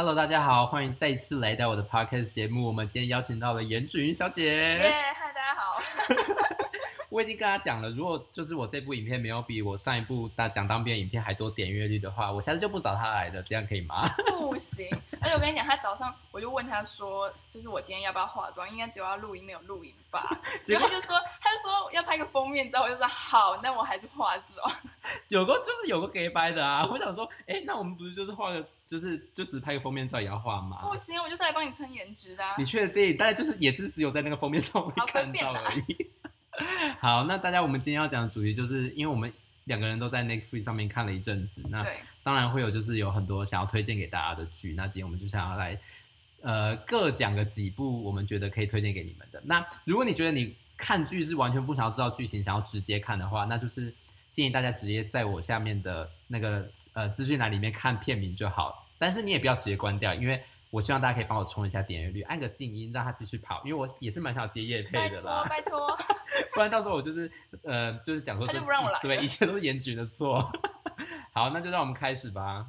Hello，大家好，欢迎再一次来到我的 Podcast 节目。我们今天邀请到了颜芷云小姐。耶，我已经跟他讲了，如果就是我这部影片没有比我上一部大讲当兵影片还多点阅率的话，我下次就不找他来的，这样可以吗？不行。而且我跟你讲，他早上我就问他说，就是我今天要不要化妆？应该只有要录音，没有录影吧？结果他就说，他就说要拍个封面照，我就说好，那我还是化妆。有个就是有个给掰的啊，我想说，哎、欸，那我们不是就是画个，就是就只拍个封面照也要画吗？不行，我就是来帮你撑颜值的、啊。你确定？大概就是也是只有在那个封面照会看到而已。好，那大家，我们今天要讲的主题就是，因为我们两个人都在 Netflix 上面看了一阵子，那当然会有就是有很多想要推荐给大家的剧，那今天我们就想要来，呃，各讲个几部我们觉得可以推荐给你们的。那如果你觉得你看剧是完全不想要知道剧情，想要直接看的话，那就是建议大家直接在我下面的那个呃资讯栏里面看片名就好，但是你也不要直接关掉，因为。我希望大家可以帮我冲一下点阅率，按个静音，让它继续跑，因为我也是蛮想接夜配的啦。拜托，拜托，不然到时候我就是呃，就是讲说他就不让我来，对，一切都是颜局的错。好，那就让我们开始吧。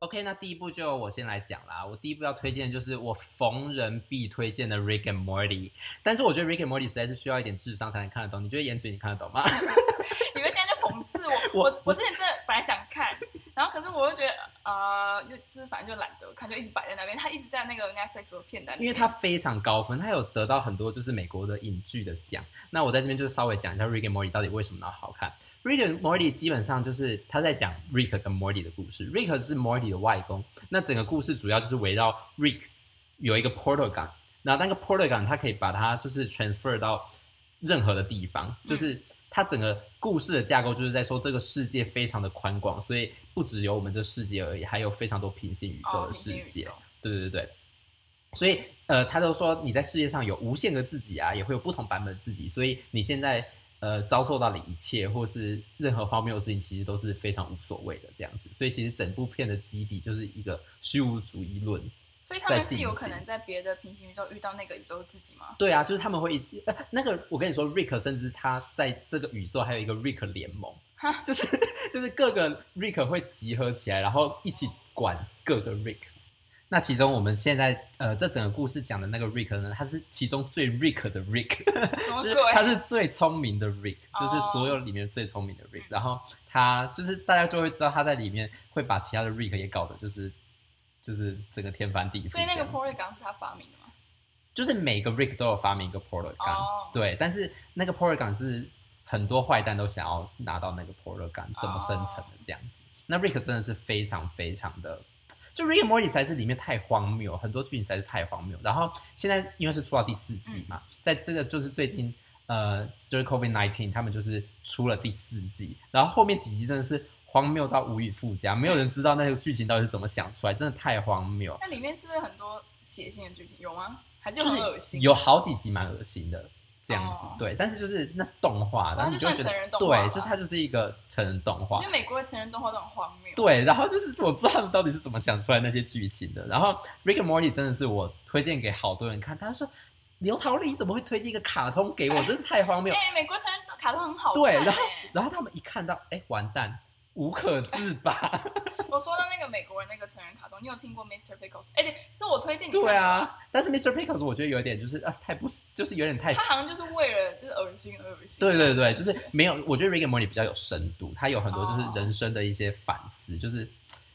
OK，那第一步就我先来讲啦。我第一步要推荐的就是我逢人必推荐的《Rick and Morty》，但是我觉得《Rick and Morty》实在是需要一点智商才能看得懂。你觉得颜值你看得懂吗？你们现在就讽刺我，我我之前真的本来想看。然后可是我又觉得，呃，就就是反正就懒得看，就一直摆在那边。他一直在那个 Netflix 的片单，因为他非常高分，他有得到很多就是美国的影剧的奖。那我在这边就稍微讲一下 Rick and Morty 到底为什么那么好看。Rick and Morty 基本上就是他在讲 Rick 跟 Morty 的故事。Rick 是 Morty 的外公，那整个故事主要就是围绕 Rick 有一个 portal gun，然后那个 portal gun 他可以把它就是 transfer 到任何的地方，就是。嗯它整个故事的架构就是在说这个世界非常的宽广，所以不只有我们这世界而已，还有非常多平行宇宙的世界。哦、对对对对，所以呃，他都说你在世界上有无限个自己啊，也会有不同版本的自己，所以你现在呃遭受到的一切，或是任何荒谬的事情，其实都是非常无所谓的这样子。所以其实整部片的基底就是一个虚无主义论。所以他们是有可能在别的平行宇宙遇到那个宇宙自己吗？对啊，就是他们会呃，那个我跟你说，Rick 甚至他在这个宇宙还有一个 Rick 联盟，就是 就是各个 Rick 会集合起来，然后一起管各个 Rick。那其中我们现在呃，这整个故事讲的那个 Rick 呢，他是其中最 Rick 的 Rick，就是他是最聪明的 Rick，就是所有里面最聪明的 Rick。然后他就是大家就会知道他在里面会把其他的 Rick 也搞得就是。就是整个天翻地覆，所以那个 portal gun 是他发明的吗？就是每个 Rick 都有发明一个 gun，、oh. 对，但是那个 portal gun 是很多坏蛋都想要拿到那个 portal gun，怎么生成的这样子。Oh. 那 Rick 真的是非常非常的，就 Rick and Morty 才是里面太荒谬，很多剧情才是太荒谬。然后现在因为是出到第四季嘛，嗯、在这个就是最近呃，就是 COVID nineteen，他们就是出了第四季，然后后面几集真的是。荒谬到无以复加，没有人知道那个剧情到底是怎么想出来，真的太荒谬。那里面是不是很多血腥的剧情？有吗？还是很恶心？就是有好几集蛮恶心的这样子，哦、对。但是就是那是动画，然后你就觉得对，就是它就是一个成人动画。因为美国的成人动画都很荒谬。对，然后就是我不知道他们到底是怎么想出来那些剧情的。然后 Rick and Morty 真的是我推荐给好多人看，他说刘桃丽怎么会推荐一个卡通给我？真是太荒谬。哎、欸，美国成人卡通很好看。对，然后然后他们一看到，哎、欸，完蛋。无可自拔。我说到那个美国人那个成人卡通，你有听过 Mr. Pickles？哎、欸，对，是我推荐你。对啊，但是 Mr. Pickles 我觉得有点就是啊，太不是，就是有点太。他好像就是为了就是恶心而恶心。对对对，就是没有。我觉得 Rick and Morty 比较有深度，他有很多就是人生的一些反思，哦、就是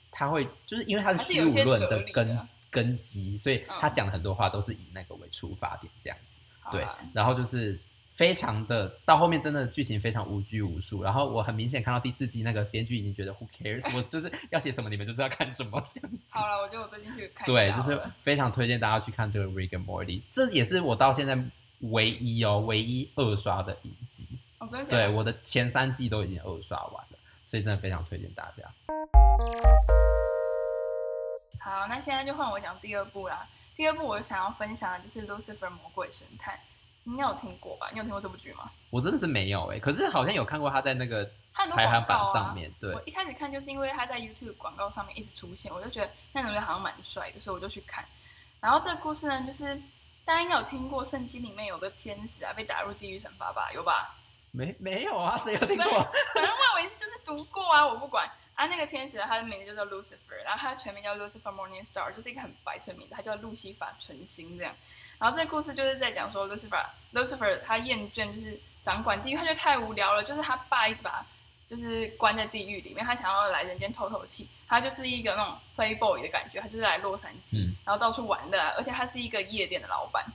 他会就是因为他是虚无论的根的根基，所以他讲的很多话都是以那个为出发点这样子。嗯、对，然后就是。非常的到后面真的剧情非常无拘无束，然后我很明显看到第四季那个编剧已经觉得 Who cares？我就是 要写什么你们就是要看什么这样子。好了，我觉得我最近去看。对，就是非常推荐大家去看这个 Rick and Morty，这也是我到现在唯一哦唯一二刷的影集。哦，真的？对，我的前三季都已经二刷完了，所以真的非常推荐大家。好，那现在就换我讲第二部啦。第二部我想要分享的就是《Lucifer 魔鬼神探》。你有听过吧？你有听过这部剧吗？我真的是没有哎、欸，可是好像有看过他在那个排行榜上面。啊、对，我一开始看就是因为他在 YouTube 广告上面一直出现，我就觉得那种人好像蛮帅的，所以我就去看。然后这个故事呢，就是大家应该有听过圣经里面有个天使啊，被打入地狱惩罚吧？有吧？没没有啊？谁有听过？反正外文是就是读过啊，我不管。啊，那个天使他的名字就叫 Lucifer，然后他的全名叫 Lucifer Morning Star，就是一个很白痴名字，他叫路西法纯心这样。然后这个故事就是在讲说 Lucifer Lucifer 他厌倦就是掌管地狱，他觉得太无聊了，就是他爸一直把他就是关在地狱里面，他想要来人间透透气。他就是一个那种 playboy 的感觉，他就是来洛杉矶，嗯、然后到处玩的，而且他是一个夜店的老板。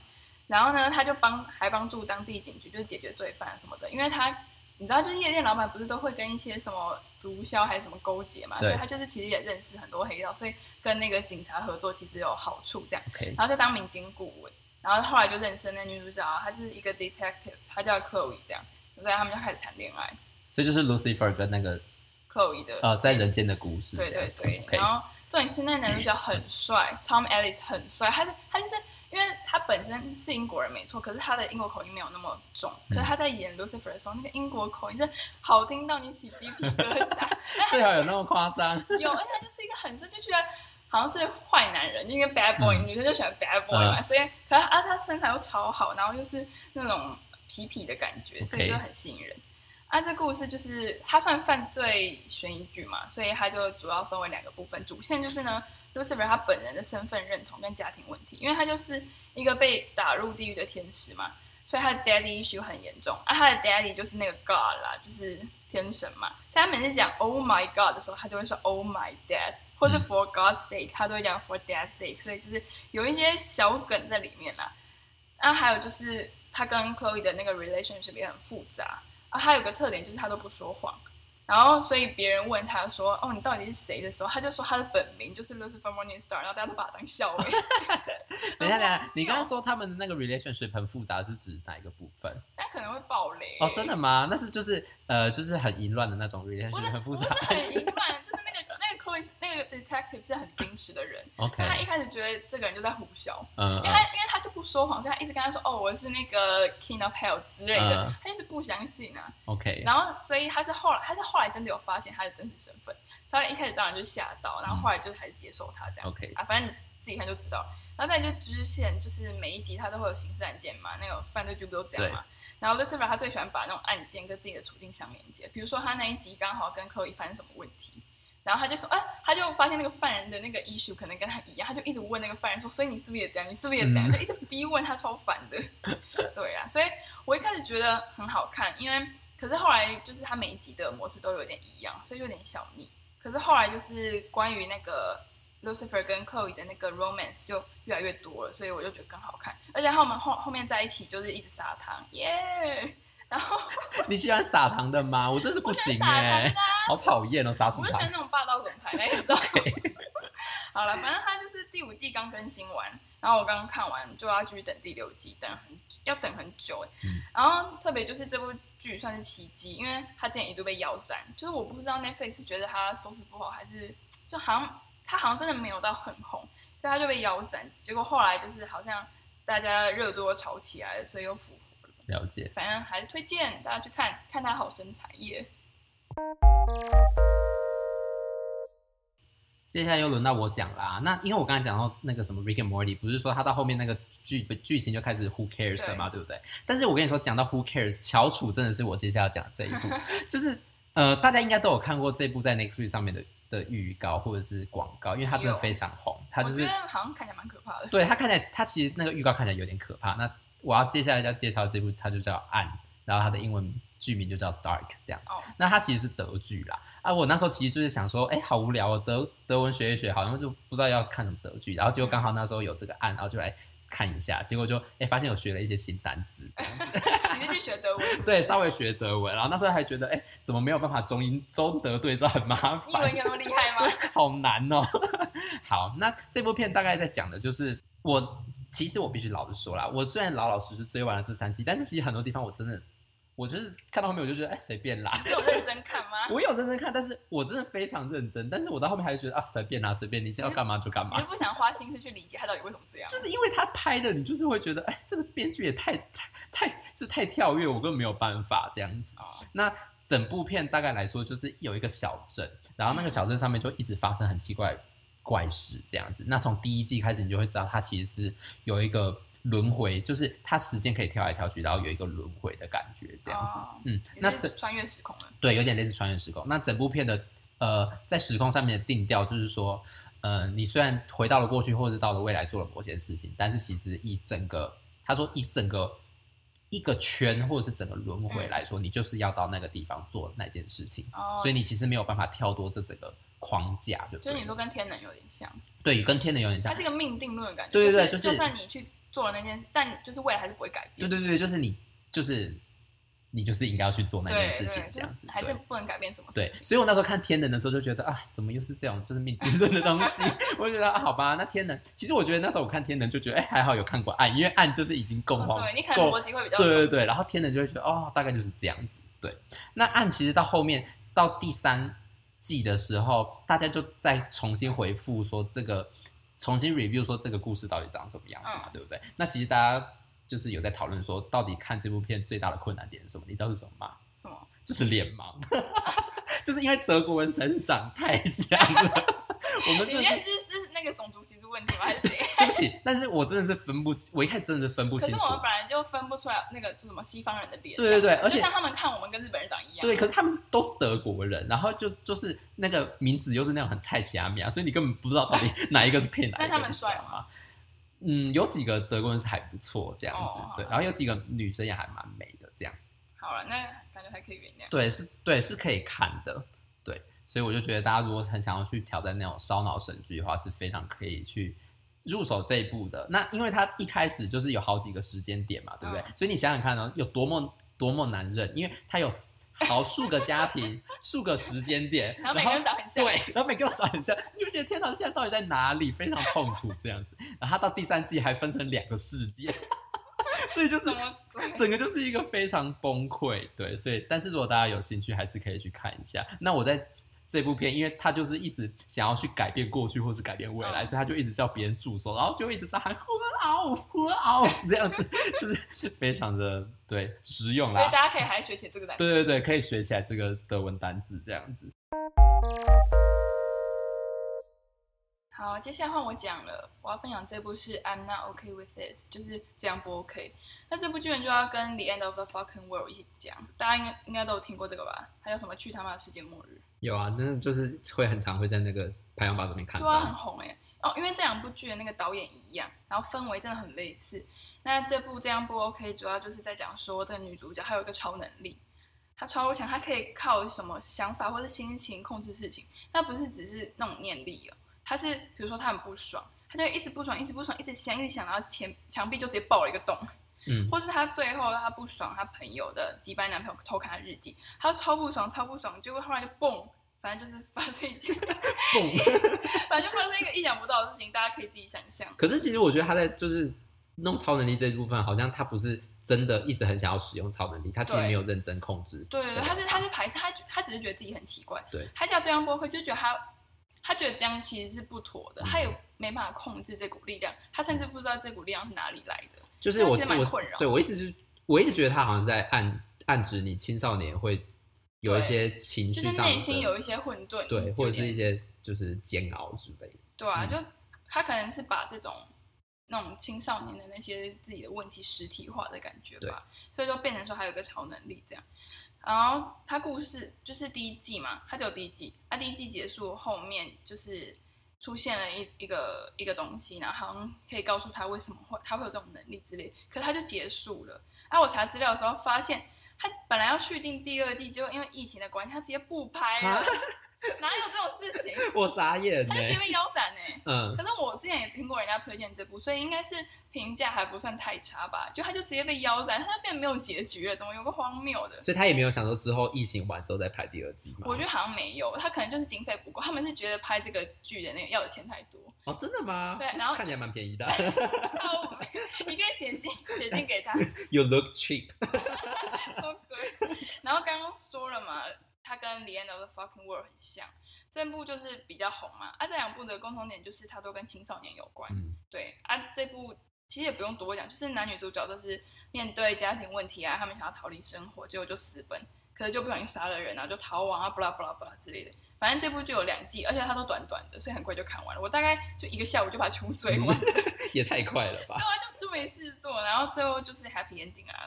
然后呢，他就帮还帮助当地警局，就是解决罪犯什么的，因为他。你知道，就是夜店老板不是都会跟一些什么毒枭还是什么勾结嘛？所以他就是其实也认识很多黑道，所以跟那个警察合作其实有好处这样。然后就当民警顾问，然后后来就认识那女主角，她就是一个 detective，她叫 Chloe 这样，所以他们就开始谈恋爱。所以就是 Lucifer 跟那个 Chloe 的呃在人间的故事。对对对。然后重点是那男主角很帅，Tom Ellis 很帅，他是他就是。因为他本身是英国人没错，可是他的英国口音没有那么重。可是他在演 Lucifer 的时候，那个英国口音真的好听到你起鸡皮疙瘩。最好有那么夸张？有，而且他就是一个很帅，就觉得好像是坏男人，因为 bad boy，、嗯、女生就喜欢 bad boy 嘛。嗯、所以，可是啊，他身材又超好，然后又是那种痞痞的感觉，所以就很吸引人。啊，这故事就是他算犯罪悬疑剧嘛，所以他就主要分为两个部分，主线就是呢。Lucifer 他本人的身份认同跟家庭问题，因为他就是一个被打入地狱的天使嘛，所以他的 daddy issue 很严重啊。他的 daddy 就是那个 God 啦，就是天神嘛。所以他每次讲 Oh my God 的时候，他就会说 Oh my dad，或是 For God's sake，他都会讲 For Dad's sake。所以就是有一些小梗在里面啦。啊，还有就是他跟 Chloe 的那个 relationship 也很复杂啊。他有个特点就是他都不说谎。然后，所以别人问他说：“哦，你到底是谁的时候？”他就说他的本名就是 Lucifer Morning Star，然后大家都把他当笑柄。等一下，等一下，你刚刚说他们的那个 relationship 很复杂，是指哪一个部分？他可能会爆雷。哦，真的吗？那是就是呃，就是很淫乱的那种 relationship，很复杂。很 淫乱，就是那个 detective 是很矜持的人。OK，他一开始觉得这个人就在胡笑，嗯，因为他因为他就不说谎，所以他一直跟他说：“哦，我是那个 King of Hell 之类的。嗯”他一直不相信啊。OK，然后所以他是后来他是后来真的有发现他的真实身份。他一开始当然就吓到，然后后来就还是接受他这样。OK，啊，反正你自己看就知道。然后再就支线，就是每一集他都会有刑事案件嘛，那个犯罪剧不都这样嘛。然后 Lucifer 他最喜欢把那种案件跟自己的处境相连接，比如说他那一集刚好跟 Chloe 发生什么问题。然后他就说，哎、啊，他就发现那个犯人的那个 issue 可能跟他一样，他就一直问那个犯人说，所以你是不是也这样？你是不是也这样？嗯、就一直逼问他，超烦的。对啊，所以我一开始觉得很好看，因为可是后来就是他每一集的模式都有点一样，所以有点小腻。可是后来就是关于那个 Lucifer 跟 Chloe 的那个 romance 就越来越多了，所以我就觉得更好看。而且他们后后面在一起就是一直撒糖，耶、yeah!！然后你喜欢撒糖的吗？我真是不行哎、好讨厌哦，撒什么糖？我就喜欢那种霸道总裁那一种。好了，反正他就是第五季刚更新完，然后我刚刚看完就要继续等第六季，等很要等很久。嗯、然后特别就是这部剧算是奇迹，因为他之前一度被腰斩，就是我不知道 Netflix 是觉得他收视不好，还是就好像他好像真的没有到很红，所以他就被腰斩。结果后来就是好像大家热度又炒起来了，所以又复。了解，反正还是推荐大家去看看他好身材耶。接下来又轮到我讲啦。那因为我刚才讲到那个什么 Rick and Morty，不是说他到后面那个剧剧情就开始 Who cares 了嘛，对，不对？但是我跟你说，讲到 Who cares，乔楚真的是我接下来要讲的这一部，就是呃，大家应该都有看过这部在 Netflix 上面的的预告或者是广告，因为它真的非常红。它就是好像看起来蛮可怕的。对，它看起来，它其实那个预告看起来有点可怕。那我要接下来要介绍这部，它就叫《暗》，然后它的英文剧名就叫《Dark》这样子。Oh. 那它其实是德剧啦。啊，我那时候其实就是想说，哎，好无聊哦，德德文学一学，好像就不知道要看什么德剧。然后结果刚好那时候有这个《案》，然后就来看一下，结果就哎发现有学了一些新单词这样子。你就去学德文？对，稍微学德文。然后那时候还觉得，哎，怎么没有办法中英中德对照，很麻烦。英文有那么厉害吗？好难哦。好，那这部片大概在讲的就是我。其实我必须老实说啦，我虽然老老实实追完了这三季，但是其实很多地方我真的，我就是看到后面我就觉得，哎，随便啦。你有认真看吗？我有认真看，但是我真的非常认真，但是我到后面还是觉得啊，随便啦，随便，你想要干嘛就干嘛。你就不想花心思去理解他到底为什么这样？就是因为他拍的，你就是会觉得，哎，这个编剧也太太太就太跳跃，我根本没有办法这样子。哦、那整部片大概来说，就是有一个小镇，然后那个小镇上面就一直发生很奇怪。怪事这样子，那从第一季开始，你就会知道它其实是有一个轮回，就是它时间可以跳来跳去，然后有一个轮回的感觉这样子。哦、嗯，那是穿越时空了。对，有点类似穿越时空。那整部片的呃，在时空上面的定调，就是说，呃，你虽然回到了过去，或者是到了未来做了某些事情，但是其实一整个，他说一整个一个圈或者是整个轮回来说，嗯、你就是要到那个地方做那件事情，哦、所以你其实没有办法跳脱这整个框架，就所以你说跟天能有点像，对，跟天能有点像，它是一个命定论的感觉，对对对，就是、就是、就算你去做了那件事，但就是未来还是不会改变，对对对，就是你就是。你就是应该要去做那件事情，这样子还是不能改变什么事情。对，所以我那时候看天能的时候就觉得，啊，怎么又是这样，就是命定论的东西？我就觉得，啊，好吧，那天能，其实我觉得那时候我看天能就觉得，哎，还好有看过暗，因为暗就是已经够荒，对，你可能逻辑会比较对对对，然后天能就会觉得，哦，大概就是这样子。对，那暗其实到后面到第三季的时候，大家就再重新回复说这个，重新 review 说这个故事到底长什么样子嘛，对不对？那其实大家。就是有在讨论说，到底看这部片最大的困难点是什么？你知道是什么吗？什么？就是脸盲，就是因为德国人实在是长太像了。我们这是这是那个种族歧视问题吗？还是怎样？但是我真的是分不清，我一开始真的是分不清楚。可是我们本来就分不出来那个就什么西方人的脸。对对对，而且像他们看我们跟日本人长一样。对，可是他们都是德国人，然后就就是那个名字又是那种很菜奇阿米啊，所以你根本不知道到底 哪一个是骗哪一个。但他们帅吗？嗯，有几个德国人是还不错这样子，哦、对，然后有几个女生也还蛮美的这样。好了，那感觉还可以原谅。对，是，对，是可以看的，对，所以我就觉得大家如果很想要去挑战那种烧脑神剧的话，是非常可以去入手这一部的。那因为它一开始就是有好几个时间点嘛，对不对？嗯、所以你想想看呢，有多么多么难认，因为它有。好数个家庭，数个时间点，然后每个人长很像，对，然后每个人长很像，你就觉得天堂，现在到底在哪里？非常痛苦这样子。然后他到第三季还分成两个世界，所以就是整个就是一个非常崩溃。对，所以但是如果大家有兴趣，还是可以去看一下。那我在。这部片，因为他就是一直想要去改变过去，或是改变未来，嗯、所以他就一直叫别人助手，然后就一直大喊“我嗷，我嗷”这样子，就是非常的对实用啦。所以大家可以还学起这个单词。对对对，可以学起来这个德文单字这样子。好，接下来换我讲了，我要分享这部是《I'm Not Okay with This》，就是这样不 OK。那这部剧呢，就要跟《The End of the Fucking World》一起讲，大家应该应该都有听过这个吧？还有什么去他妈的世界末日？有啊，真的就是会很常会在那个排行榜上面看到。对啊，很红哎。哦，因为这两部剧的那个导演一样，然后氛围真的很类似。那这部这样不 OK，主要就是在讲说这个女主角她有一个超能力，她超强，她可以靠什么想法或者心情控制事情。那不是只是那种念力哦，她是比如说他很不爽，他就一直不爽，一直不爽，一直想，一直想，然后墙墙壁就直接爆了一个洞。嗯，或是他最后他不爽，他朋友的几班男朋友偷看他日记，他超不爽，超不爽，结果后来就蹦。反正就是发生一件 反正就发生一个意想不到的事情，大家可以自己想象。可是其实我觉得他在就是弄超能力这一部分，好像他不是真的一直很想要使用超能力，他其实没有认真控制。对对对，他是他是排斥，他他只是觉得自己很奇怪。对，他叫这样播会就觉得他他觉得这样其实是不妥的，他也没办法控制这股力量，他甚至不知道这股力量是哪里来的。就是我我对我意思是，我一直觉得他好像是在暗暗指你青少年会。有一些情绪上，就是内心有一些混沌，对，或者是一些就是煎熬之类的。对啊，嗯、就他可能是把这种那种青少年的那些自己的问题实体化的感觉吧，所以就变成说他有个超能力这样。然后他故事就是第一季嘛，他只有第一季，他第一季结束后面就是出现了一一个一个东西，然后好像可以告诉他为什么会他会有这种能力之类，可是他就结束了。啊，我查资料的时候发现。他本来要续订第二季，结果因为疫情的关系，他直接不拍了。哪有这种事情？我傻眼，他就直接被腰斩呢。嗯。可是我之前也听过人家推荐这部，所以应该是评价还不算太差吧。就他就直接被腰斩，他那边没有结局了，怎么有个荒谬的？所以他也没有想说之后疫情完之后再拍第二季吗？我觉得好像没有，他可能就是经费不够，他们是觉得拍这个剧的那个要的钱太多。哦，真的吗？对，然后看起来蛮便宜的。你可以写信写信给他。You look cheap。然后刚刚说了嘛。它跟《The End of the Fucking World》很像，这部就是比较红嘛。啊，这两部的共同点就是它都跟青少年有关。嗯、对啊，这部其实也不用多讲，就是男女主角都是面对家庭问题啊，他们想要逃离生活，结果就私奔，可是就不小心杀了人啊，就逃亡啊，巴拉巴拉巴拉之类的。反正这部就有两季，而且它都短短的，所以很快就看完了。我大概就一个下午就把它全部追完，也太快了吧？对啊，就就没事做，然后最后就是 Happy Ending 啊。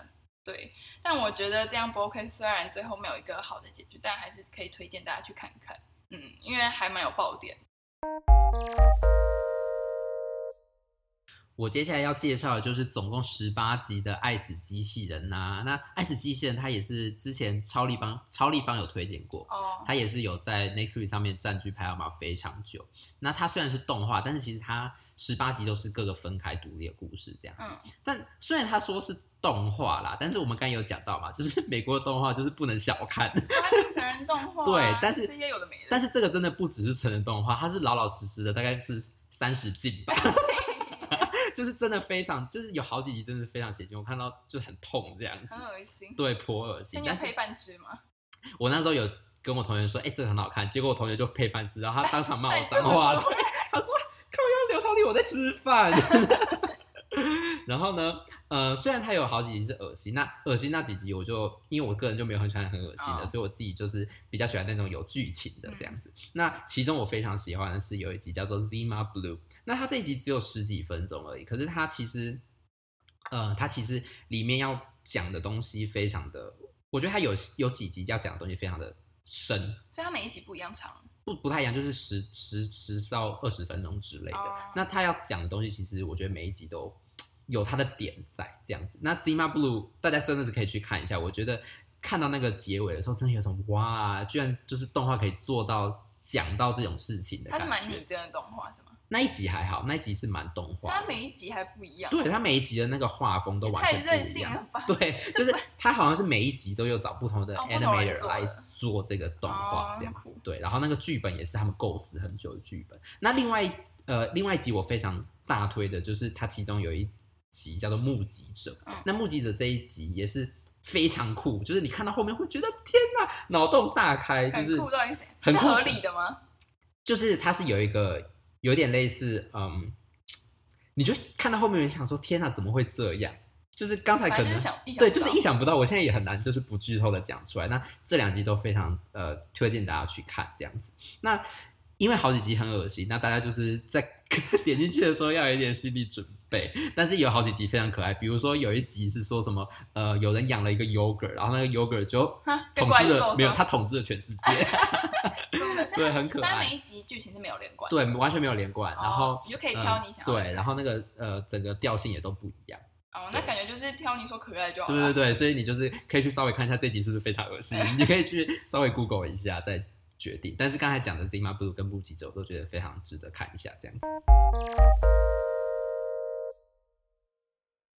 对，但我觉得这样不 OK。虽然最后没有一个好的结局，但还是可以推荐大家去看看。嗯，因为还蛮有爆点。我接下来要介绍的就是总共十八集的《爱死机器人》呐。那《爱死机器人》它也是之前超立方超立方有推荐过，哦，它也是有在 Netflix 上面占据排行榜非常久。那它虽然是动画，但是其实它十八集都是各个分开独立的故事这样子。嗯，但虽然他说是动画啦，但是我们刚才有讲到嘛，就是 美国的动画就是不能小看，它是成人动画啊。对，但是这些有的没的。但是这个真的不只是成人动画，它是老老实实的，大概是三十禁吧。就是真的非常，就是有好几集真的非常血腥，我看到就很痛这样子，很恶心，对，颇恶心。那你配饭吃吗？我那时候有跟我同学说，哎、欸，这个很好看，结果我同学就配饭吃，然后他当场骂我 脏话，对，他说，靠腰刘涛丽，我在吃饭。然后呢，呃，虽然它有好几集是恶心，那恶心那几集我就因为我个人就没有很喜欢很恶心的，oh. 所以我自己就是比较喜欢那种有剧情的这样子。嗯、那其中我非常喜欢的是有一集叫做 Zima Blue，那它这一集只有十几分钟而已，可是它其实，呃，它其实里面要讲的东西非常的，我觉得它有有几集要讲的东西非常的深，所以它每一集不一样长，不不太一样，就是十十十到二十分钟之类的。Oh. 那他要讲的东西，其实我觉得每一集都。有它的点在这样子，那 Zima Blue 大家真的是可以去看一下。我觉得看到那个结尾的时候，真的有种哇，居然就是动画可以做到讲到这种事情的感觉。它是蛮拟真的动画是吗？那一集还好，那一集是蛮动画。它每一集还不一样。对，它每一集的那个画风都完全不一样。太任性了吧？对，就是它好像是每一集都有找不同的 animator 来做这个动画这样子。对，然后那个剧本也是他们构思很久的剧本。那另外呃，另外一集我非常大推的就是它其中有一。集叫做目击者，嗯、那目击者这一集也是非常酷，就是你看到后面会觉得天哪，脑洞大开，就是很合理的吗？就是它是有一个有点类似，嗯，你就看到后面，你想说天哪，怎么会这样？就是刚才可能对，就是意想不到，我现在也很难就是不剧透的讲出来。那这两集都非常呃推荐大家去看这样子。那因为好几集很恶心，那大家就是在 点进去的时候要有一点心理准备。但是有好几集非常可爱，比如说有一集是说什么，呃，有人养了一个 yogurt，然后那个 yogurt 就统治了，没有，他统治了全世界。对，很可爱。但每一集剧情是没有连贯，对，完全没有连贯。然后你就可以挑你想要。对，然后那个呃，整个调性也都不一样。哦，那感觉就是挑你说可爱就好。对对对，所以你就是可以去稍微看一下这集是不是非常恶心，你可以去稍微 Google 一下再。决定，但是刚才讲的 Zima Blue 跟布吉者，我都觉得非常值得看一下，这样子。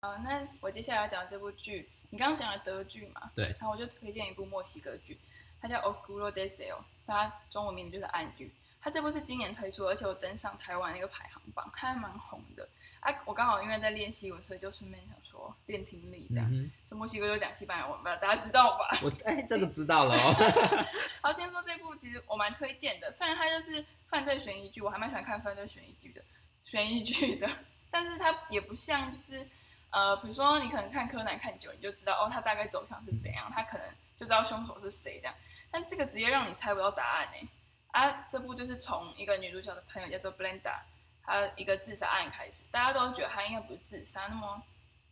好，那我接下来要讲这部剧，你刚刚讲了德剧嘛？对。然后我就推荐一部墨西哥剧，它叫 Oscuro Deseo，它中文名字就是暗语。它这部是今年推出，而且我登上台湾那个排行榜，它还蛮红的。啊，我刚好因为在练习文，所以就顺便想说练听力这样。嗯、就墨西哥就讲西班牙文吧，大家知道吧？我 哎，这个知道了哦。好，先说这部，其实我蛮推荐的。虽然它就是犯罪悬疑剧，我还蛮喜欢看犯罪悬疑剧的，悬疑剧的。但是它也不像就是呃，比如说你可能看柯南看久，你就知道哦，他大概走向是怎样，他可能就知道凶手是谁这样。但这个直接让你猜不到答案呢。啊，这部就是从一个女主角的朋友叫做 Blenda，她一个自杀案开始，大家都觉得她应该不是自杀，那么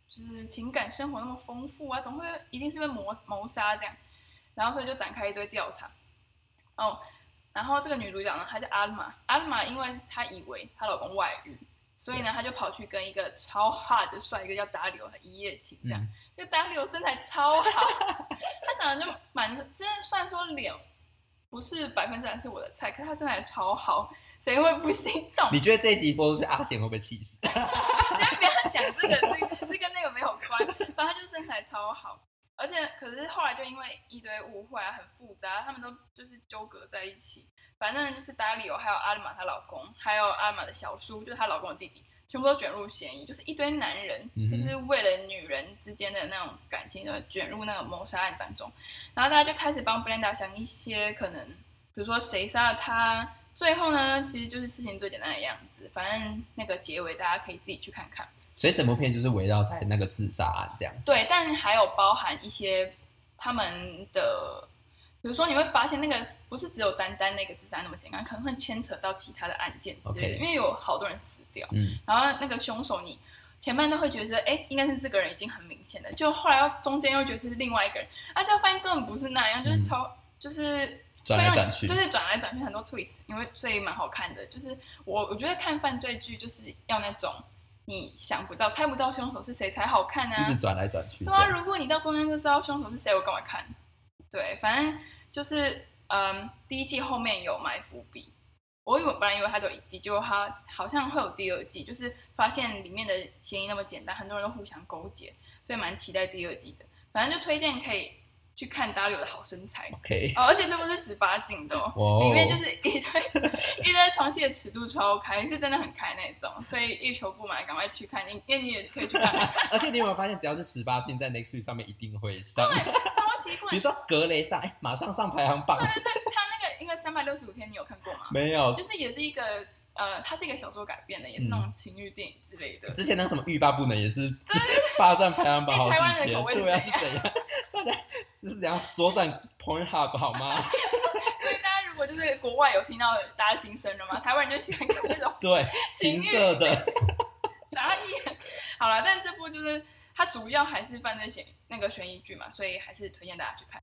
就是情感生活那么丰富啊，总会一定是被谋谋杀这样，然后所以就展开一堆调查。哦，然后这个女主角呢，她叫阿玛，阿玛因为她以为她老公外遇，所以呢，他就跑去跟一个超 hot 的帅哥叫达里欧一夜情，这样，嗯、就达里欧身材超好，他长得就蛮，真的算说脸。不是百分之百是我的菜，可是他身材超好，谁会不心动？你觉得这一集播出去，阿贤会不会气死？先不要讲这个，这个、这跟那个没有关。反正他就身材超好，而且可是后来就因为一堆误会啊，很复杂，他们都就是纠葛在一起。反正就是达里欧，还有阿丽玛她老公，还有阿丽玛的小叔，就是她老公的弟弟。全部都卷入嫌疑，就是一堆男人，嗯、就是为了女人之间的那种感情，就卷入那个谋杀案当中。然后大家就开始帮布兰达想一些可能，比如说谁杀了他。最后呢，其实就是事情最简单的样子。反正那个结尾大家可以自己去看看。所以整部片就是围绕在那个自杀案这样子。对，但还有包含一些他们的。比如说，你会发现那个不是只有单单那个自杀那么简单，可能会牵扯到其他的案件之类的.因为有好多人死掉。嗯，然后那个凶手，你前半段会觉得，哎，应该是这个人已经很明显的，就后来要中间又觉得是另外一个人，而且发现根本不是那样，就是超，嗯、就是转来转去，就是转来转去很多 twist，因为所以蛮好看的。就是我我觉得看犯罪剧就是要那种你想不到、猜不到凶手是谁才好看啊，一直转来转去。对啊，如果你到中间就知道凶手是谁，我干嘛看？对，反正就是嗯，第一季后面有埋伏笔。我以为本来以为它只有一季，结果它好像会有第二季，就是发现里面的嫌疑那么简单，很多人都互相勾结，所以蛮期待第二季的。反正就推荐可以去看 W 的好身材，OK，哦，而且这不是十八禁的哦.里面就是一堆一堆床戏的尺度超开，是真的很开那种，所以欲求不满，赶快去看，因为你也可以去看。而且你有没有发现，只要是十八禁，在 Netflix 上面一定会上，对，超奇怪。比如说格雷上，哎，马上上排行榜。对对对，他那个应该三百六十五天，你有看过吗？没有，就是也是一个。呃，它是一个小说改编的，也是那种情欲电影之类的。之前那个什么欲罢不能也是 霸占排行榜好几天，对啊，是怎样？大家就是怎样左转 Pornhub 好吗？所以大家如果就是国外有听到大家心声了吗？台湾人就喜欢看那种 对情色的，傻眼。好了，但这部就是它主要还是犯罪嫌那个悬疑剧嘛，所以还是推荐大家去看。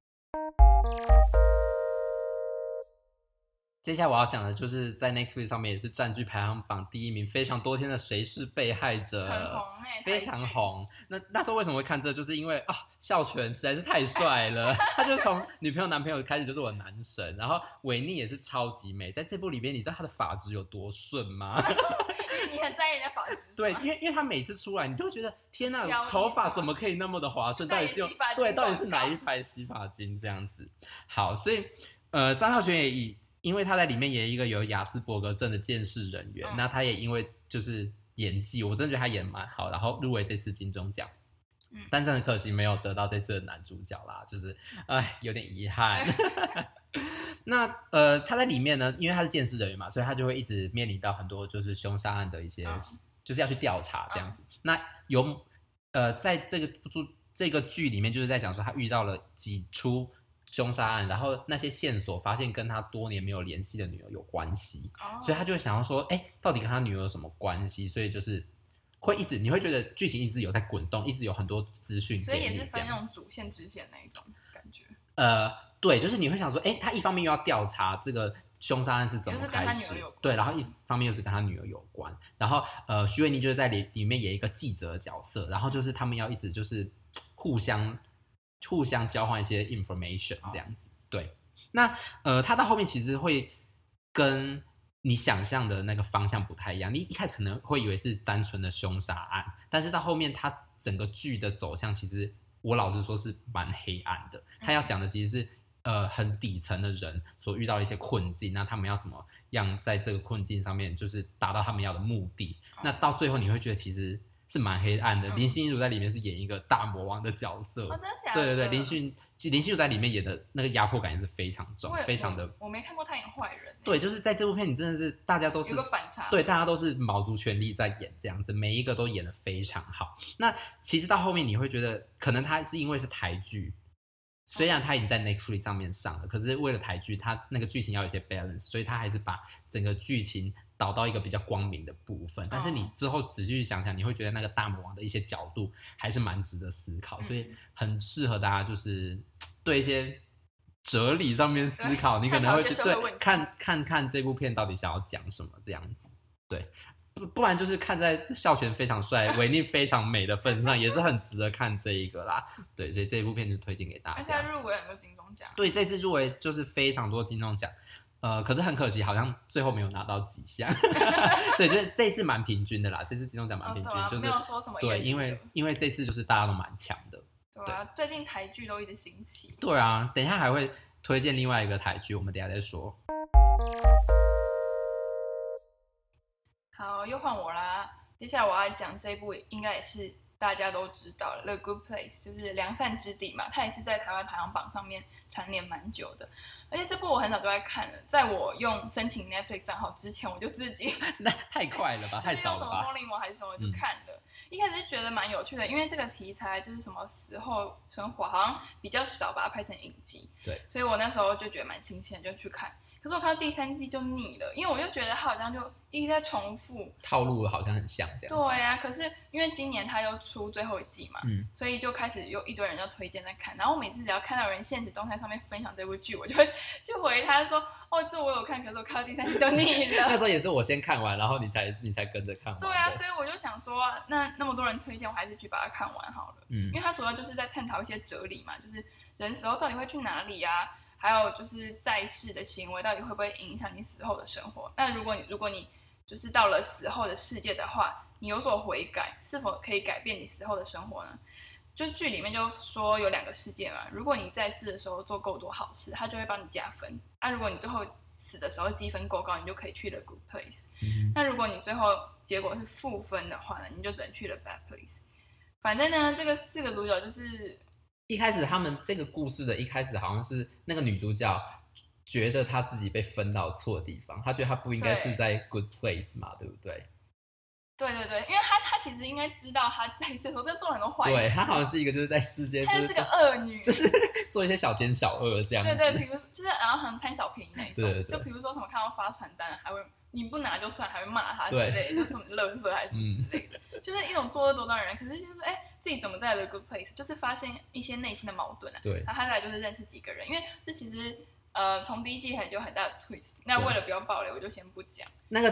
接下来我要讲的就是在 Netflix 上面也是占据排行榜第一名非常多天的《谁是被害者》，很红欸，非常红。那那时候为什么会看这？就是因为啊，孝全实在是太帅了，他就从女朋友、男朋友开始就是我的男神。然后韦妮也是超级美，在这部里边，你知道他的发质有多顺吗？你很在意人家发质？对，因为因为他每次出来，你都会觉得天哪，头发怎么可以那么的滑顺？到底是用对，到底是哪一排洗发精这样子？好，所以呃，张孝全也以。因为他在里面演一个有亚斯伯格症的监视人员，嗯、那他也因为就是演技，我真的觉得他演蛮好，然后入围这次金钟奖，嗯、但是很可惜没有得到这次的男主角啦，就是哎有点遗憾。那呃他在里面呢，因为他是监视人员嘛，所以他就会一直面临到很多就是凶杀案的一些，嗯、就是要去调查这样子。嗯、那有呃在这个剧这个剧里面就是在讲说他遇到了几出。凶杀案，然后那些线索发现跟他多年没有联系的女儿有关系，oh. 所以他就会想要说，哎，到底跟他女儿有什么关系？所以就是会一直，你会觉得剧情一直有在滚动，一直有很多资讯，所以也是分那种主线、支线那一种感觉。呃，对，就是你会想说，哎，他一方面又要调查这个凶杀案是怎么开始，对，然后一方面又是跟他女儿有关，然后呃，徐伟宁就是在里里面演一个记者的角色，然后就是他们要一直就是互相。互相交换一些 information 这样子，对。那呃，他到后面其实会跟你想象的那个方向不太一样。你一开始可能会以为是单纯的凶杀案，但是到后面，他整个剧的走向其实我老实说是蛮黑暗的。他要讲的其实是呃很底层的人所遇到的一些困境，那他们要怎么样在这个困境上面就是达到他们要的目的。那到最后你会觉得其实。是蛮黑暗的，林心如在里面是演一个大魔王的角色。哦，真的假的？对对对，林心林心如在里面演的那个压迫感也是非常重，非常的。我没看过他演坏人。对，就是在这部片，你真的是大家都是有个反差。对，大家都是卯足全力在演这样子，每一个都演的非常好。那其实到后面你会觉得，可能他是因为是台剧，虽然他已经在 Netflix 上面上了，可是为了台剧，他那个剧情要有一些 balance，所以他还是把整个剧情。导到一个比较光明的部分，但是你之后仔细去想想，你会觉得那个大魔王的一些角度还是蛮值得思考，所以很适合大家就是对一些哲理上面思考，你可能会去对看看看这部片到底想要讲什么这样子，对，不不然就是看在孝全非常帅、维尼非常美的份上，也是很值得看这一个啦，对，所以这一部片就推荐给大家。而且入围很多金钟奖，对，这次入围就是非常多金钟奖。呃，可是很可惜，好像最后没有拿到几项。对，就是这次蛮平均的啦，这次金钟奖蛮平均，哦啊、就是没有说什么。对，因为因为这次就是大家都蛮强的。对啊，对最近台剧都一直兴起。对啊，等一下还会推荐另外一个台剧，我们等一下再说。好，又换我啦。接下来我要讲这一部，应该也是。大家都知道了，《The Good Place》就是良善之地嘛，它也是在台湾排行榜上面蝉联蛮久的。而且这部我很早就在看了，在我用申请 Netflix 账号之前，我就自己 那太快了吧，太早了吧？用什么风铃网还是什么就看了。嗯、一开始就觉得蛮有趣的，因为这个题材就是什么死后生活，好像比较少把它拍成影集。对，所以我那时候就觉得蛮新鲜，就去看。可是我看到第三季就腻了，因为我就觉得他好像就一直在重复套路，好像很像这样。对呀、啊，可是因为今年他又出最后一季嘛，嗯，所以就开始有一堆人要推荐在看。然后我每次只要看到有人现实动态上面分享这部剧，我就会 就回他说：“哦，这我有看，可是我看到第三季就腻了。”那时候也是我先看完，然后你才你才跟着看完。对啊，所以我就想说，那那么多人推荐，我还是去把它看完好了。嗯，因为它主要就是在探讨一些哲理嘛，就是人死后到底会去哪里啊？还有就是在世的行为到底会不会影响你死后的生活？那如果你如果你就是到了死后的世界的话，你有所悔改，是否可以改变你死后的生活呢？就剧里面就说有两个世界嘛。如果你在世的时候做够多好事，他就会帮你加分。啊，如果你最后死的时候积分够高，你就可以去了 good place。嗯。那如果你最后结果是负分的话呢，你就只能去了 bad place。反正呢，这个四个主角就是。一开始他们这个故事的一开始好像是那个女主角觉得她自己被分到错地方，她觉得她不应该是在 good place 嘛，对，对不对？对对对，因为她她其实应该知道他在世的时候在做很多坏事。对，她好像是一个就是在世间，她就是个恶女，就是 做一些小奸小恶这样。对对，比如就是然后很贪小便宜那种，对对对，就比如说什么看到发传单还会你不拿就算，还会骂他之类的，就是什么垃圾还是什么之类的，嗯、就是一种作恶多端的人。可是就是哎。自己怎么在 The Good Place，就是发现一些内心的矛盾啊。对。然后他来就是认识几个人，因为这其实呃从第一季很有很大的 twist。那为了不要爆雷，我就先不讲。那个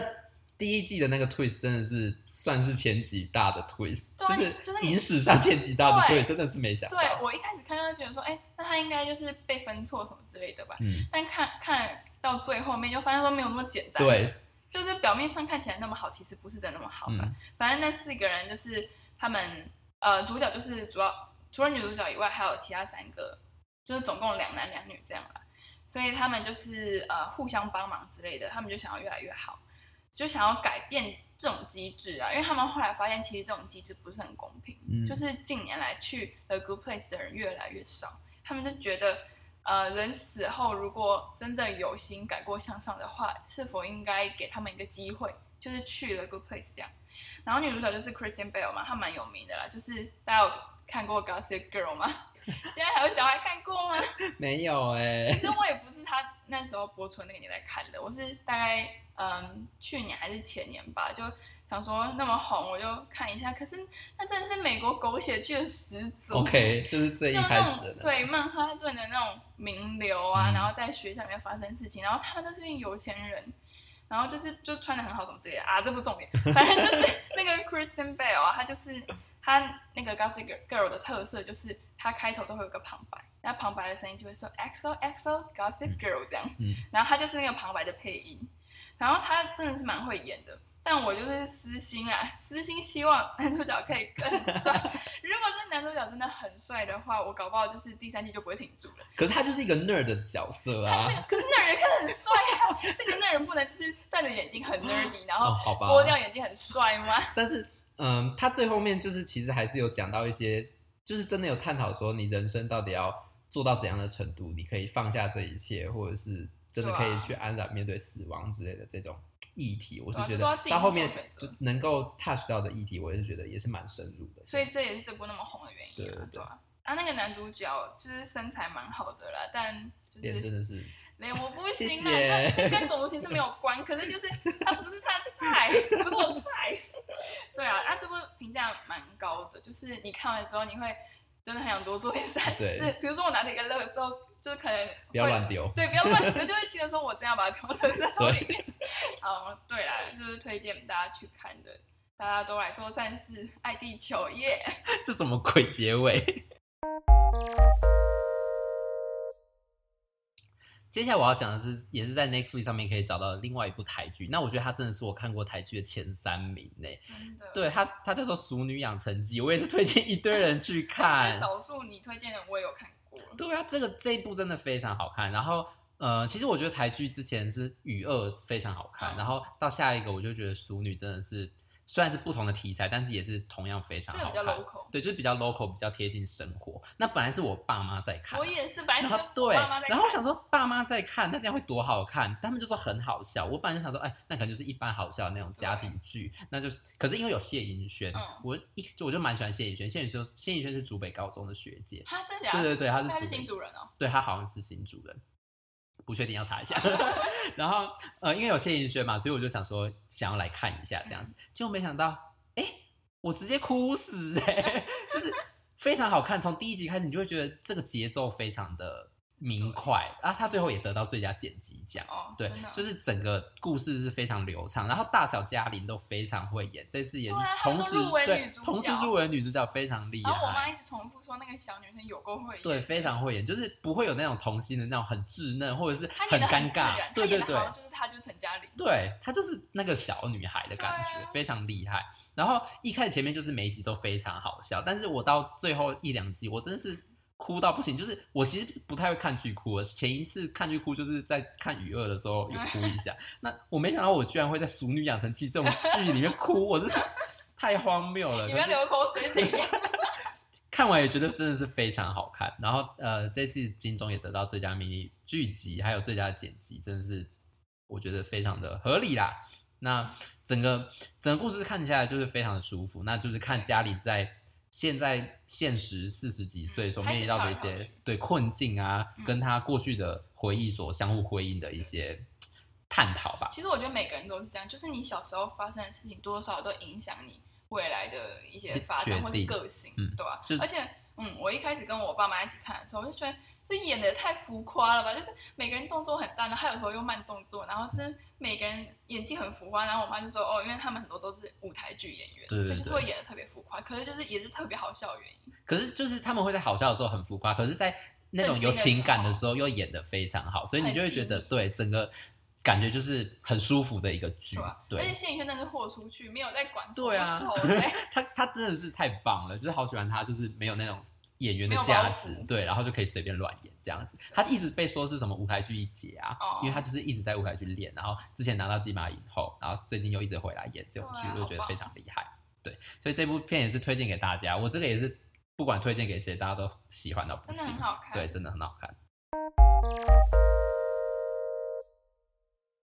第一季的那个 twist 真的是算是前几大的 twist，就是就是影史上前几大的 twist，真的是没想到。对，我一开始看到觉得说，哎，那他应该就是被分错什么之类的吧。嗯。但看看到最后面，就发现说没有那么简单。对。就是表面上看起来那么好，其实不是真的那么好吧。嗯。反正那四个人就是他们。呃，主角就是主要除了女主角以外，还有其他三个，就是总共两男两女这样啦。所以他们就是呃互相帮忙之类的，他们就想要越来越好，就想要改变这种机制啊。因为他们后来发现，其实这种机制不是很公平。嗯。就是近年来去 The Good Place 的人越来越少，他们就觉得，呃，人死后如果真的有心改过向上的话，是否应该给他们一个机会，就是去 The Good Place 这样。然后女主角就是 Christian Bale 嘛，她蛮有名的啦。就是大家有看过 Gossip Girl 吗？现在还有小孩看过吗？没有哎、欸。其实我也不是他那时候播出那个年代看的，我是大概嗯去年还是前年吧，就想说那么红，我就看一下。可是那真的是美国狗血剧的始祖。OK，就是最一开始的。对，曼哈顿的那种名流啊，嗯、然后在学校里面发生事情，然后他们都是有钱人。然后就是就穿的很好什么之类的啊，这不重点，反正就是那个 Kristen Bell 啊，他就是他那个 Gossip Girl 的特色就是他开头都会有个旁白，那旁白的声音就会说 EXO EXO Gossip Girl 这样，嗯，然后他就是那个旁白的配音，然后他真的是蛮会演的。但我就是私心啊，私心希望男主角可以更帅。如果这男主角真的很帅的话，我搞不好就是第三季就不会停住了。可是他就是一个 nerd 的角色啊。可是 nerd 也看得很帅啊，这个 nerd 不能就是戴着眼镜很 nerdy，然后剥掉眼镜很帅吗？哦、但是，嗯，他最后面就是其实还是有讲到一些，就是真的有探讨说你人生到底要做到怎样的程度，你可以放下这一切，或者是真的可以去安然面对死亡之类的这种。议题，我是觉得到后面就能够 touch 到的议题，我也是觉得也是蛮深入的。所以这也是这部那么红的原因，对对对。啊，那个男主角就是身材蛮好的啦，但脸真的是脸我不行啊，这跟种族歧视没有关，可是就是他不是他的菜，不是我的菜。对啊，啊这部评价蛮高的，就是你看完之后你会真的很想多做点善事，比如说我拿着一个垃圾。就是可能不要乱丢，对，不要乱丢，就会觉得说我真要把它丢到垃圾桶里面。嗯，对啦，就是推荐大家去看的，大家都来做善事，爱地球耶。这什么鬼结尾？接下来我要讲的是，也是在 Netflix 上面可以找到另外一部台剧。那我觉得它真的是我看过台剧的前三名呢。对它，它叫做《俗女养成记》，我也是推荐一堆人去 看。少数你推荐的，我也有看过。对啊，这个这一部真的非常好看。然后，呃，其实我觉得台剧之前是《雨恶》非常好看，嗯、然后到下一个我就觉得《俗女》真的是虽然是不同的题材，但是也是同样非常好看。对，就是比较 local，比较贴近生活。那本来是我爸妈在看，我也是，本来是对。然后我想说爸妈在看，那这样会多好看？他们就说很好笑。我本来就想说，哎，那可能就是一般好笑的那种家庭剧。那就是，可是因为有谢盈萱，嗯、我一就我就蛮喜欢谢盈萱。谢盈萱，谢盈萱是竹北高中的学姐。他真的？对对对，他是，他是新竹人哦。对，他好像是新竹人。不确定，要查一下。然后呃，因为有谢盈萱嘛，所以我就想说想要来看一下这样子。结果没想到，哎，我直接哭死哎、欸，就是非常好看。从第一集开始，你就会觉得这个节奏非常的。明快，然后他最后也得到最佳剪辑奖。哦，对，就是整个故事是非常流畅，然后大小嘉玲都非常会演，这次也是同时对同时入围女主角非常厉害。然后我妈一直重复说那个小女生有够会演，对，非常会演，就是不会有那种童心的那种很稚嫩或者是很尴尬，对对对，就是她就是陈嘉玲，对她就是那个小女孩的感觉，非常厉害。然后一开始前面就是每一集都非常好笑，但是我到最后一两集我真的是。哭到不行，就是我其实是不太会看剧哭的。前一次看剧哭就是在看《雨二》的时候有哭一下。那我没想到我居然会在《熟女养成记》这种剧里面哭，我真是太荒谬了。你们流口水怎样？看完也觉得真的是非常好看。然后呃，这次金钟也得到最佳迷你剧集，还有最佳剪辑，真的是我觉得非常的合理啦。那整个整个故事看起来就是非常的舒服。那就是看家里在。现在现实四十几岁所面临到的一些对困境啊，跟他过去的回忆所相互辉映的一些探讨吧。其实我觉得每个人都是这样，就是你小时候发生的事情，多多少少都影响你未来的一些发展或是个性，嗯，对吧？而且，嗯，我一开始跟我爸妈一起看的时候，我就觉得。这演的也太浮夸了吧！就是每个人动作很大，然后有时候又慢动作，然后是每个人演技很浮夸。然后我妈就说：“哦，因为他们很多都是舞台剧演员，对对对，所以就会演的特别浮夸。可是就是也是特别好笑的原因。可是就是他们会在好笑的时候很浮夸，可是在那种有情感的时候又演的非常好，所以你就会觉得对整个感觉就是很舒服的一个剧。对，而且谢盈萱真的是豁出去，没有在管对啊，他他真的是太棒了，就是好喜欢他，就是没有那种。演员的架子，对，然后就可以随便乱演这样子。他一直被说是什么舞台剧一姐啊，因为他就是一直在舞台剧练，然后之前拿到金马影后，然后最近又一直回来演这种剧，我就觉得非常厉害。对，所以这部片也是推荐给大家。我这个也是不管推荐给谁，大家都喜欢到不行。对，真的很好看。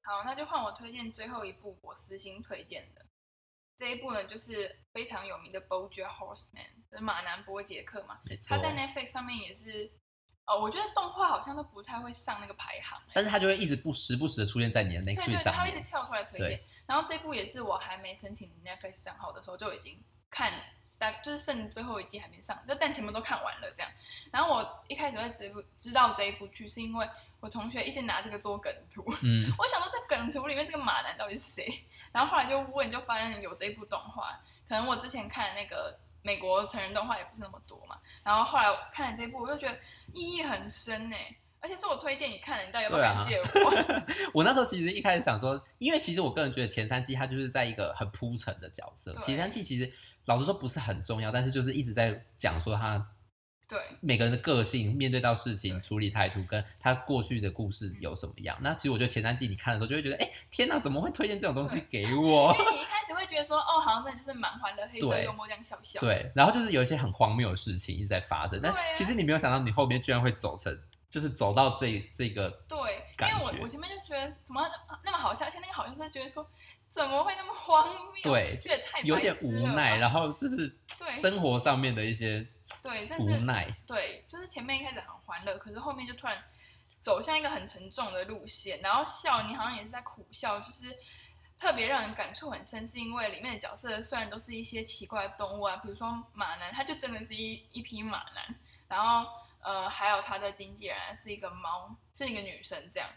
好，那就换我推荐最后一部我私心推荐的。这一部呢，就是非常有名的《BoJack Horseman》，就是马男波杰克嘛。没错。他在 Netflix 上面也是，哦，我觉得动画好像都不太会上那个排行，但是他就会一直不时不时的出现在你的 Netflix 上面。对对，他会一直跳出来推荐。然后这部也是我还没申请 Netflix 账号的时候就已经看，但就是剩最后一季还没上，就但前面都看完了这样。然后我一开始会知知道这一部剧，是因为我同学一直拿这个做梗图。嗯。我想说，在梗图里面这个马男到底是谁？然后后来就问，就发现有这部动画。可能我之前看的那个美国成人动画也不是那么多嘛。然后后来我看了这部，我就觉得意义很深呢。而且是我推荐你看的，你到底要不要感谢我？啊、我那时候其实一开始想说，因为其实我个人觉得前三季它就是在一个很铺陈的角色。前三季其实老实说不是很重要，但是就是一直在讲说他。对每个人的个性，面对到事情处理态度，跟他过去的故事有什么样？那其实我觉得前三季你看的时候，就会觉得，哎，天哪，怎么会推荐这种东西给我？因为你一开始会觉得说，哦，好像真的就是蛮欢乐、黑色幽默这样笑笑。对，然后就是有一些很荒谬的事情一直在发生，但其实你没有想到，你后面居然会走成，就是走到这这个对，因为我我前面就觉得怎么那么好笑，而且那个好像是觉得说怎么会那么荒谬？对，觉得太有点无奈，然后就是生活上面的一些。对，但是无奈。对，就是前面一开始很欢乐，可是后面就突然走向一个很沉重的路线，然后笑，你好像也是在苦笑，就是特别让人感触很深，是因为里面的角色虽然都是一些奇怪的动物啊，比如说马男，他就真的是一一匹马男，然后呃，还有他的经纪人是一个猫，是一个女生这样。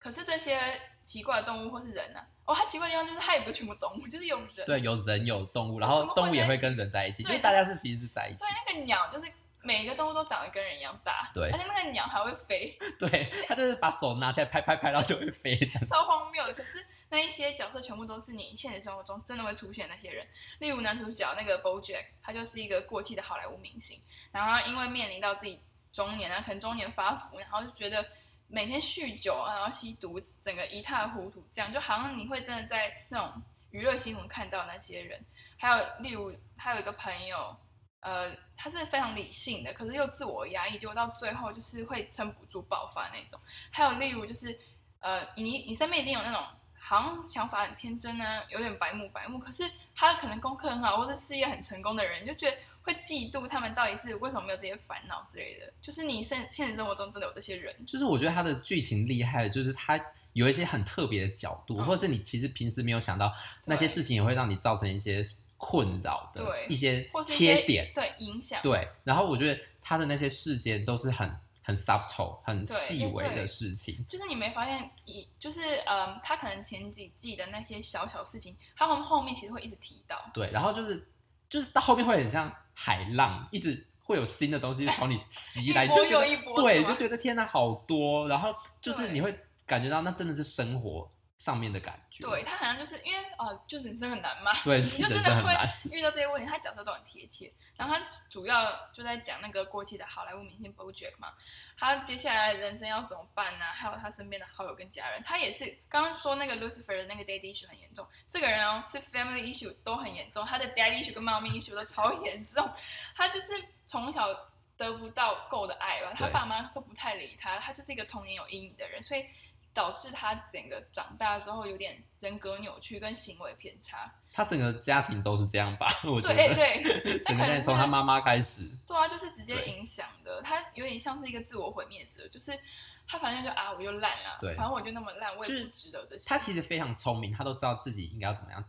可是这些奇怪的动物或是人呢、啊？哦，它奇怪的地方就是它也不是全部动物，就是有人。对，有人有动物，然后动物也会跟人在一起，就是大家是其实是在一起。对，那个鸟就是每一个动物都长得跟人一样大，对，而且那个鸟还会飞。对，它就是把手拿起来拍拍拍，然后就会飞，这样。超荒谬的。可是那一些角色全部都是你现实生活中真的会出现那些人，例如男主角那个 BoJack，他就是一个过气的好莱坞明星，然后因为面临到自己中年啊，可能中年发福，然后就觉得。每天酗酒，然后吸毒，整个一塌糊涂，这样就好像你会真的在那种娱乐新闻看到那些人，还有例如他有一个朋友，呃，他是非常理性的，可是又自我压抑，结果到最后就是会撑不住爆发那种。还有例如就是，呃，你你身边一定有那种好像想法很天真啊，有点白目白目，可是他可能功课很好或者事业很成功的人，就觉得会嫉妒他们到底是为什么没有这些烦恼之类的。就是你现现实生活中真的有这些人，就是我觉得他的剧情厉害的就是他。有一些很特别的角度，嗯、或者是你其实平时没有想到那些事情，也会让你造成一些困扰的一些切点，对影响。对，然后我觉得他的那些事件都是很很 subtle、很细微的事情。就是你没发现，一就是嗯，他可能前几季的那些小小事情，他们后面其实会一直提到。对，然后就是就是到后面会很像海浪，一直会有新的东西朝你袭来，就觉得对，就觉得天哪，好多。然后就是你会。感觉到那真的是生活上面的感觉。对，他好像就是因为哦，就人生很难嘛。对，你就真的会遇到这些问题。他角色都很贴切，然后他主要就在讲那个过气的好莱坞明星 BoJack 嘛，他接下来人生要怎么办呢、啊？还有他身边的好友跟家人，他也是刚刚说那个 Lucifer 的那个 Daddy issue 很严重，这个人哦是 Family issue 都很严重，他的 Daddy issue 跟妈咪 issue 都超严重，他就是从小得不到够的爱吧，他爸妈都不太理他，他就是一个童年有阴影的人，所以。导致他整个长大之后有点人格扭曲跟行为偏差。他整个家庭都是这样吧？我觉得对对，整个从他妈妈开始。对啊，就是直接影响的。他有点像是一个自我毁灭者，就是他反正就啊，我就烂啊，对，反正我就那么烂，我也不值得这些。他其实非常聪明，他都知道自己应该要怎么样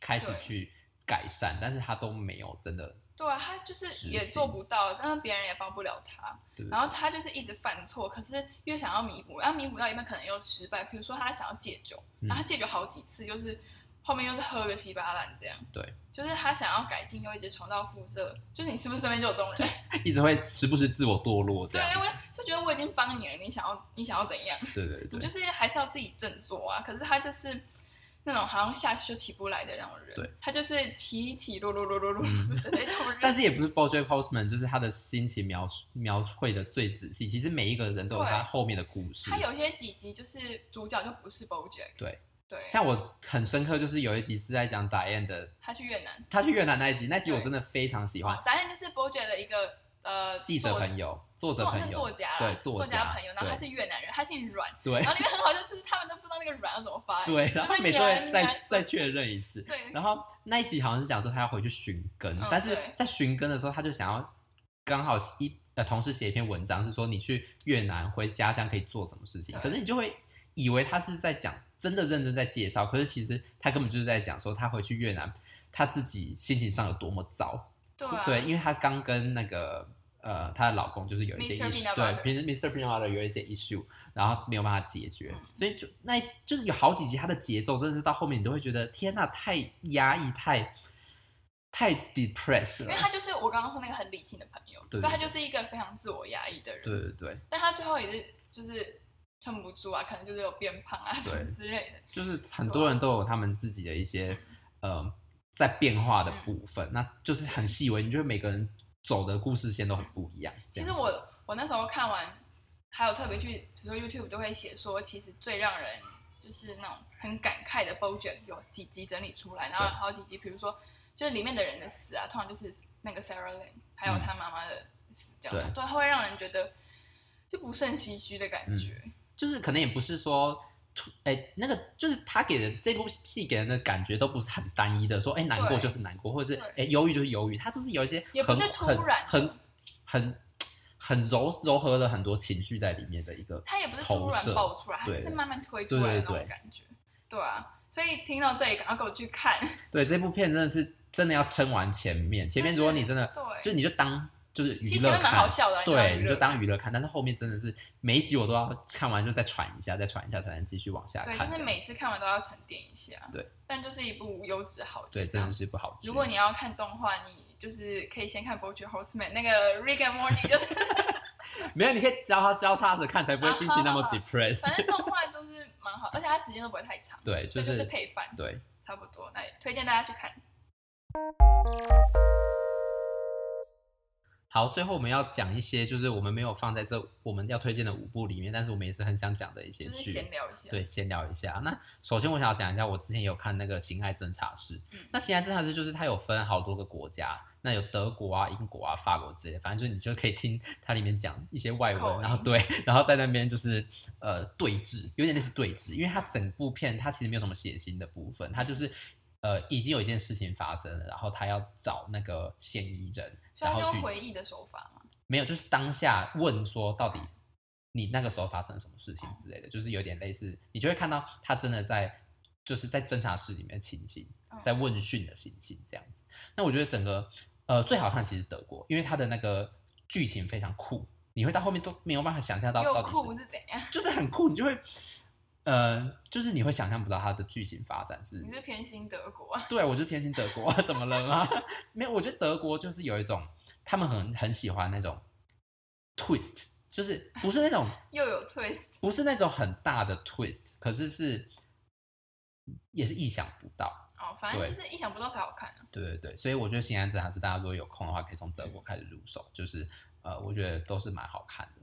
开始去改善，但是他都没有真的。对啊，他就是也做不到，但是别人也帮不了他。然后他就是一直犯错，可是又想要弥补，然后弥补到一半可能又失败。比如说他想要戒酒，嗯、然后他戒酒好几次，就是后面又是喝个稀巴烂这样。对，就是他想要改进，又一直重蹈覆辙。就是你是不是身边就有这种人？一直会时不时自我堕落这样。对，我就觉得我已经帮你了，你想要你想要怎样？对对对，你就是还是要自己振作啊。可是他就是。那种好像下去就起不来的那种人，对，他就是起起落落落落落的那种人。但是也不是 BoJack Horseman，就是他的心情描述描绘的最仔细。其实每一个人都有他后面的故事。他有些几集就是主角就不是 BoJack。对对，像我很深刻，就是有一集是在讲 Diane 的，他去越南，他去越南那一集，那集我真的非常喜欢。Diane 就是 BoJack 的一个。呃，记者朋友，作者朋友，作家，对，作家朋友，然后他是越南人，他姓阮，对，然后里面很好笑，就是他们都不知道那个阮要怎么发，对，然后每次再再确认一次，对，然后那一集好像是讲说他要回去寻根，但是在寻根的时候，他就想要刚好一呃同时写一篇文章，是说你去越南回家乡可以做什么事情，可是你就会以为他是在讲真的认真在介绍，可是其实他根本就是在讲说他回去越南他自己心情上有多么糟，对，因为他刚跟那个。呃，她的老公就是有一些 issue，对，Mr. Butter 有一些 issue，然后没有办法解决，嗯、所以就那就是有好几集，他的节奏真的是到后面你都会觉得天呐，太压抑，太太 depressed 了。因为他就是我刚刚说那个很理性的朋友，对所以他就是一个非常自我压抑的人。对对对。但他最后也是就是撑不住啊，可能就是有变胖啊什么之类的。就是很多人都有他们自己的一些、嗯、呃在变化的部分，嗯、那就是很细微，你觉得每个人。走的故事线都很不一样。其实我我那时候看完，还有特别去，比如说 YouTube 都会写说，其实最让人就是那种很感慨的 BoJack 有几集整理出来，然后好几集，比如说就是里面的人的死啊，通常就是那个 Sarah Lane，还有他妈妈的死，这样、嗯、对，他会让人觉得就不胜唏嘘的感觉、嗯。就是可能也不是说。哎、欸，那个就是他给的这部戏给人的感觉都不是很单一的，说哎、欸、难过就是难过，或者是哎忧郁就是忧郁，他都是有一些很很很很很柔柔和的很多情绪在里面的一个，他也不是突然爆出来，他是慢慢推出来的那种感觉，对啊，所以听到这里赶快给我去看，对这部片真的是真的要撑完前面，前面如果你真的对，就你就当。就是娱乐看，好笑的对，你就当娱乐看。但是后面真的是每一集我都要看完，就再喘一下，再喘一下，才能继续往下看。对，就是每次看完都要沉淀一下。对，但就是一部优质好剧。对，真的是一部好剧。如果你要看动画，你就是可以先看《BoJack Horseman》那个 Rick and Morty，就是 没有，你可以交叉交叉着看，才不会心情那么 depressed。反正动画都是蛮好，而且它时间都不会太长。对，就是配饭。对，差不多。那也推荐大家去看。好，最后我们要讲一些，就是我们没有放在这我们要推荐的五部里面，但是我们也是很想讲的一些剧，闲聊一下。对，闲聊一下。那首先我想要讲一下，我之前有看那个《刑爱侦察室》，嗯，那《刑爱侦察室》就是它有分好多个国家，那有德国啊、英国啊、法国之类的，反正就是你就可以听它里面讲一些外文，然后对，然后在那边就是呃对峙，有点类似对峙，因为它整部片它其实没有什么血腥的部分，它就是。呃，已经有一件事情发生了，然后他要找那个嫌疑人，然后去回忆的手法吗？没有，就是当下问说，到底你那个时候发生了什么事情之类的，就是有点类似，你就会看到他真的在，就是在侦查室里面情形，在问讯的情形这样子。那我觉得整个呃最好看其实德国，因为他的那个剧情非常酷，你会到后面都没有办法想象到到底是怎样，就是很酷，你就会。呃，就是你会想象不到它的剧情发展是。你是偏心德国啊？对，我是偏心德国啊，怎么了吗？没有，我觉得德国就是有一种，他们很很喜欢那种 twist，就是不是那种 又有 twist，不是那种很大的 twist，可是是也是意想不到哦，反正就是意想不到才好看啊。对对对，所以我觉得《刑案侦查室》大家如果有空的话，可以从德国开始入手，就是呃，我觉得都是蛮好看的。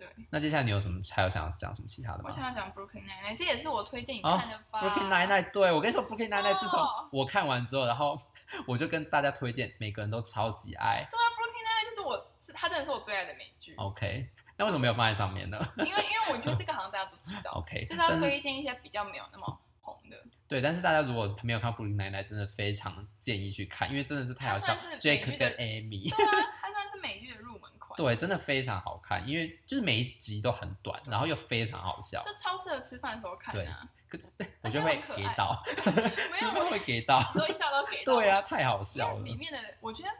对，那接下来你有什么还有想要讲什么其他的吗？我想要讲 Brooklyn Nine-Nine，这也是我推荐你看的吧。Brooklyn Nine-Nine，对，我跟你说，Brooklyn Nine-Nine，自从我看完之后，然后 我就跟大家推荐，每个人都超级爱。对啊，Brooklyn Nine-Nine 就是我，是它真的是我最爱的美剧。OK，那为什么没有放在上面呢？因为因为我觉得这个好像大家都知道。OK，就是要推荐一些比较没有那么红的。对，但是大家如果没有看 Brooklyn Nine-Nine，真的非常建议去看，因为真的是太好笑。Jake 跟 Amy，对啊，它算是美剧的入门。对，真的非常好看，因为就是每一集都很短，然后又非常好笑，就超适合吃饭的时候看啊。对，我觉得会给到，吃饭会给到，都会笑到给 到。对啊，太好笑了。里面的我觉得，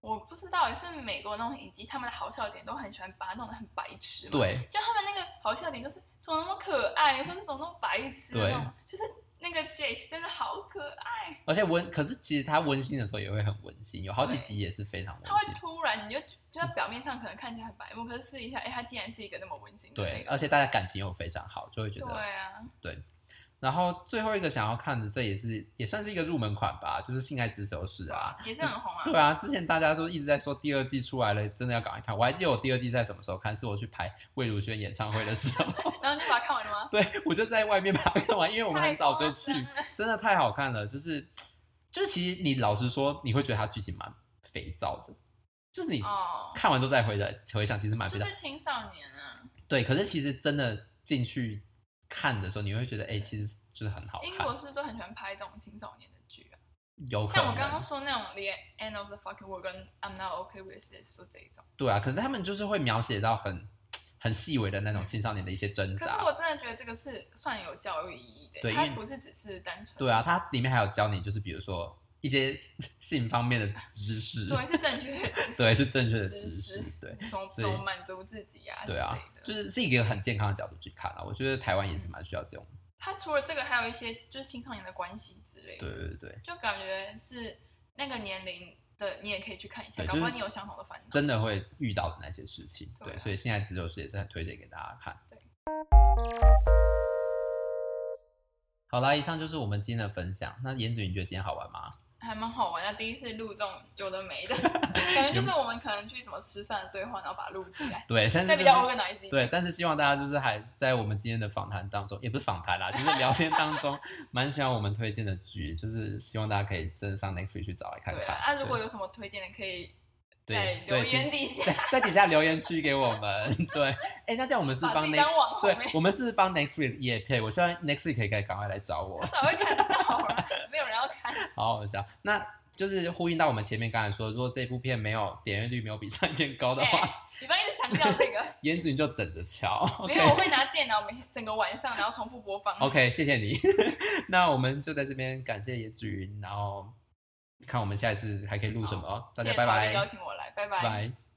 我不知道也是美国那种影集，他们的好笑点都很喜欢把它弄得很白痴。对，就他们那个好笑点就是怎么那么可爱，或者怎么那么白痴，对，就是。那个 Jake 真的好可爱，而且温，可是其实他温馨的时候也会很温馨，有好几集也是非常温馨。他会突然，你就就他表面上可能看起来很白目，可是试一下，哎，他竟然是一个那么温馨的、对，而且大家感情又非常好，就会觉得。对啊。对。然后最后一个想要看的，这也是也算是一个入门款吧，就是《性爱自修室》啊，也是很红啊。对啊，之前大家都一直在说第二季出来了，真的要赶快看。我还记得我第二季在什么时候看，是我去排魏如萱演唱会的时候。然后你把它看完了吗？对，我就在外面把它看完，因为我们很早就去，真的太好看了。就是就是，其实你老实说，你会觉得它剧情蛮肥皂的，就是你看完之后再回来回想，其实蛮。就是青少年啊。对，可是其实真的进去看的时候，你会觉得，哎，其实。就是很好看。英国是不是都很喜欢拍这种青少年的剧啊？有可能。像我刚刚说那种《The End of the Fucking World》跟《I'm Not OK With This》说这一种。对啊，可是他们就是会描写到很 很细微的那种青少年的一些挣扎。可是我真的觉得这个是算有教育意义的，对，它不是只是单纯。对啊，它里面还有教你，就是比如说一些性方面的知识。对，是正确的知识。对，是正确的知识。对，从从满足自己啊。对啊，就是是一个很健康的角度去看啊。我觉得台湾也是蛮需要这种。他除了这个，还有一些就是青少年的关系之类的。对对对，就感觉是那个年龄的，你也可以去看一下，搞不好你有相同的烦恼。真的会遇到的那些事情，对，所以现在自修室也是很推荐给大家看。对。好啦，以上就是我们今天的分享。那颜子云，你觉得今天好玩吗？还蛮好玩的，第一次录这种有的没的，感觉就是我们可能去什么吃饭的对话，然后把它录起来。对，但是、就是、比较 organized。对，但是希望大家就是还在我们今天的访谈当中，也不是访谈啦，就是聊天当中，蛮喜欢我们推荐的剧，就是希望大家可以真的上 Netflix 去找来看看。对啊，如果有什么推荐的，可以在留言底下，在底下留言区给我们。对，哎，那这样我们是帮 Netflix，对，我们是帮 Netflix 业配。我希望 Next Week 可以赶快来找我。少会看到，没有人要看。好好笑，那。就是呼应到我们前面刚才说，如果这部片没有点阅率没有比上一片高的话，欸、你不要一直强调这个，颜子你就等着瞧。没有，我会拿电脑每整个晚上，然后重复播放。OK，谢谢你。那我们就在这边感谢颜子云，然后看我们下一次还可以录什么。大家拜拜。邀请我来，拜拜。拜拜。